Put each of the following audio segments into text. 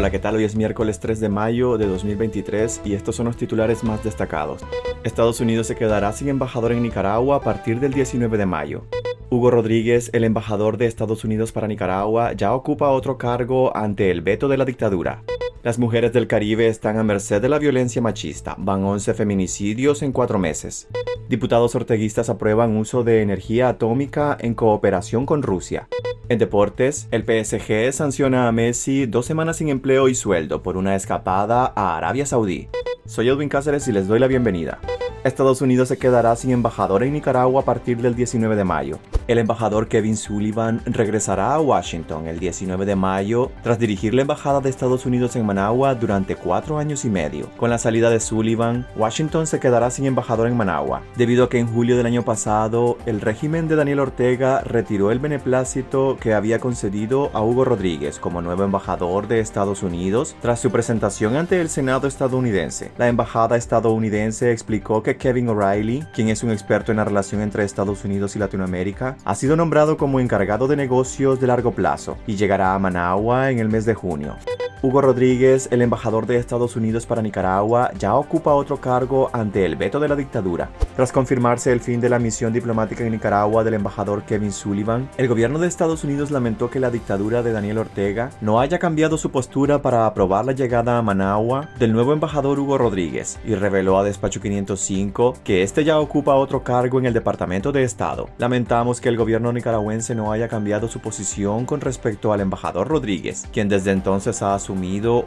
Hola, ¿qué tal? Hoy es miércoles 3 de mayo de 2023 y estos son los titulares más destacados. Estados Unidos se quedará sin embajador en Nicaragua a partir del 19 de mayo. Hugo Rodríguez, el embajador de Estados Unidos para Nicaragua, ya ocupa otro cargo ante el veto de la dictadura. Las mujeres del Caribe están a merced de la violencia machista. Van 11 feminicidios en cuatro meses. Diputados orteguistas aprueban uso de energía atómica en cooperación con Rusia. En deportes, el PSG sanciona a Messi dos semanas sin empleo y sueldo por una escapada a Arabia Saudí. Soy Edwin Cáceres y les doy la bienvenida. Estados Unidos se quedará sin embajador en Nicaragua a partir del 19 de mayo. El embajador Kevin Sullivan regresará a Washington el 19 de mayo tras dirigir la embajada de Estados Unidos en Managua durante cuatro años y medio. Con la salida de Sullivan, Washington se quedará sin embajador en Managua, debido a que en julio del año pasado el régimen de Daniel Ortega retiró el beneplácito que había concedido a Hugo Rodríguez como nuevo embajador de Estados Unidos tras su presentación ante el Senado estadounidense. La embajada estadounidense explicó que Kevin O'Reilly, quien es un experto en la relación entre Estados Unidos y Latinoamérica, ha sido nombrado como encargado de negocios de largo plazo y llegará a Managua en el mes de junio. Hugo Rodríguez, el embajador de Estados Unidos para Nicaragua, ya ocupa otro cargo ante el veto de la dictadura. Tras confirmarse el fin de la misión diplomática en Nicaragua del embajador Kevin Sullivan, el gobierno de Estados Unidos lamentó que la dictadura de Daniel Ortega no haya cambiado su postura para aprobar la llegada a Managua del nuevo embajador Hugo Rodríguez y reveló a Despacho 505 que este ya ocupa otro cargo en el Departamento de Estado. Lamentamos que el gobierno nicaragüense no haya cambiado su posición con respecto al embajador Rodríguez, quien desde entonces ha asumido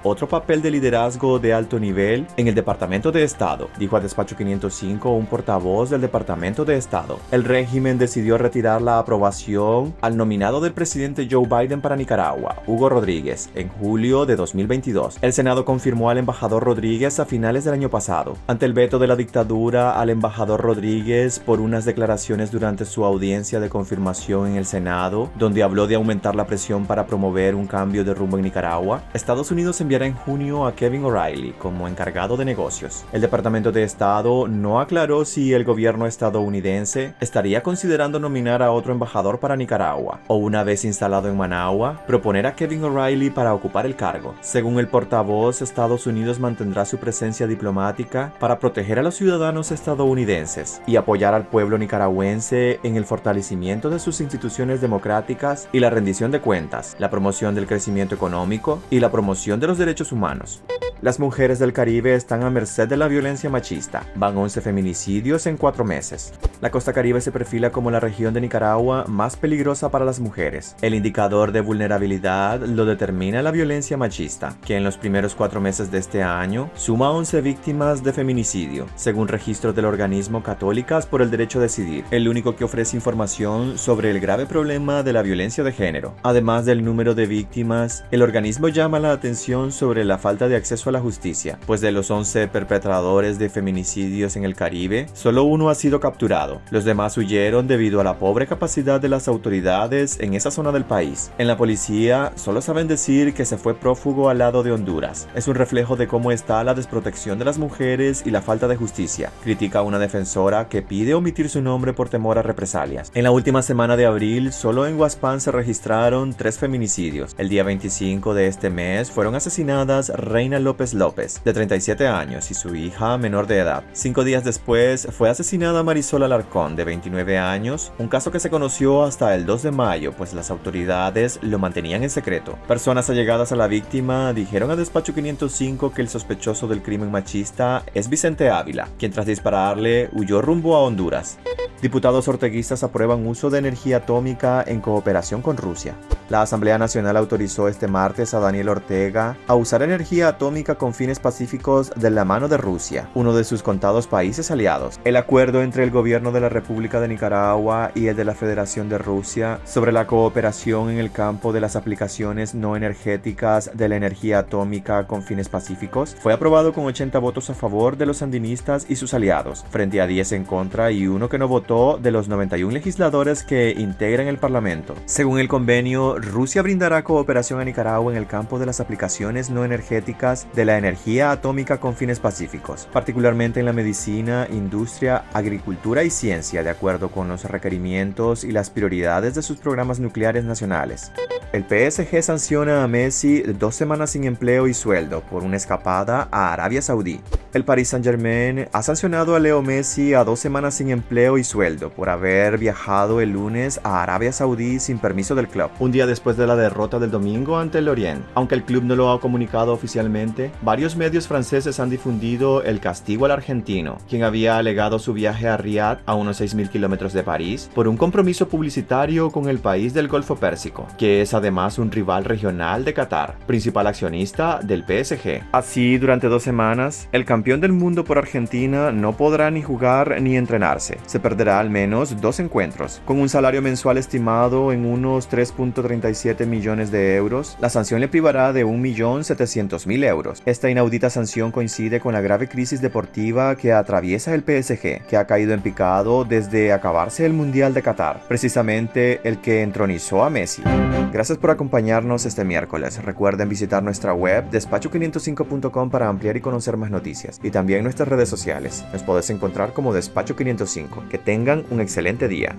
otro papel de liderazgo de alto nivel en el Departamento de Estado, dijo a Despacho 505 un portavoz del Departamento de Estado. El régimen decidió retirar la aprobación al nominado del presidente Joe Biden para Nicaragua, Hugo Rodríguez, en julio de 2022. El Senado confirmó al embajador Rodríguez a finales del año pasado, ante el veto de la dictadura al embajador Rodríguez por unas declaraciones durante su audiencia de confirmación en el Senado, donde habló de aumentar la presión para promover un cambio de rumbo en Nicaragua, Estados Unidos enviará en junio a Kevin O'Reilly como encargado de negocios. El Departamento de Estado no aclaró si el gobierno estadounidense estaría considerando nominar a otro embajador para Nicaragua, o una vez instalado en Managua, proponer a Kevin O'Reilly para ocupar el cargo. Según el portavoz, Estados Unidos mantendrá su presencia diplomática para proteger a los ciudadanos estadounidenses y apoyar al pueblo nicaragüense en el fortalecimiento de sus instituciones democráticas y la rendición de cuentas, la promoción del crecimiento económico y la promoción de los derechos humanos. Las mujeres del Caribe están a merced de la violencia machista. Van 11 feminicidios en cuatro meses. La costa caribe se perfila como la región de Nicaragua más peligrosa para las mujeres. El indicador de vulnerabilidad lo determina la violencia machista, que en los primeros cuatro meses de este año suma 11 víctimas de feminicidio, según registros del organismo Católicas por el Derecho a Decidir, el único que ofrece información sobre el grave problema de la violencia de género. Además del número de víctimas, el organismo llama la atención sobre la falta de acceso a la justicia, pues de los 11 perpetradores de feminicidios en el Caribe, solo uno ha sido capturado. Los demás huyeron debido a la pobre capacidad de las autoridades en esa zona del país. En la policía solo saben decir que se fue prófugo al lado de Honduras. Es un reflejo de cómo está la desprotección de las mujeres y la falta de justicia, critica una defensora que pide omitir su nombre por temor a represalias. En la última semana de abril, solo en Huaspán se registraron tres feminicidios. El día 25 de este mes fueron asesinadas Reina López López, de 37 años, y su hija menor de edad. Cinco días después fue asesinada Marisol Alarcón, de 29 años, un caso que se conoció hasta el 2 de mayo, pues las autoridades lo mantenían en secreto. Personas allegadas a la víctima dijeron a Despacho 505 que el sospechoso del crimen machista es Vicente Ávila, quien tras dispararle huyó rumbo a Honduras. Diputados orteguistas aprueban uso de energía atómica en cooperación con Rusia. La Asamblea Nacional autorizó este martes a Daniel Ortega a usar energía atómica con fines pacíficos de la mano de Rusia, uno de sus contados países aliados. El acuerdo entre el gobierno de la República de Nicaragua y el de la Federación de Rusia sobre la cooperación en el campo de las aplicaciones no energéticas de la energía atómica con fines pacíficos fue aprobado con 80 votos a favor de los sandinistas y sus aliados, frente a 10 en contra y uno que no votó de los 91 legisladores que integran el Parlamento. Según el convenio, Rusia brindará cooperación a Nicaragua en el campo de las aplicaciones no energéticas de la energía atómica con fines pacíficos, particularmente en la medicina, industria, agricultura y ciencia, de acuerdo con los requerimientos y las prioridades de sus programas nucleares nacionales. El PSG sanciona a Messi dos semanas sin empleo y sueldo por una escapada a Arabia Saudí. El Paris Saint-Germain ha sancionado a Leo Messi a dos semanas sin empleo y sueldo por haber viajado el lunes a Arabia Saudí sin permiso del club, un día después de la derrota del domingo ante el Lorient. Aunque el club no lo ha comunicado oficialmente, varios medios franceses han difundido el castigo al argentino, quien había alegado su viaje a Riyadh, a unos 6.000 kilómetros de París, por un compromiso publicitario con el país del Golfo Pérsico, que es además un rival regional de Qatar, principal accionista del PSG. Así, durante dos semanas, el campeón campeón del mundo por Argentina no podrá ni jugar ni entrenarse. Se perderá al menos dos encuentros. Con un salario mensual estimado en unos 3.37 millones de euros, la sanción le privará de 1.700.000 euros. Esta inaudita sanción coincide con la grave crisis deportiva que atraviesa el PSG, que ha caído en picado desde acabarse el Mundial de Qatar, precisamente el que entronizó a Messi. Gracias por acompañarnos este miércoles. Recuerden visitar nuestra web despacho505.com para ampliar y conocer más noticias y también nuestras redes sociales. Nos podés encontrar como Despacho 505. Que tengan un excelente día.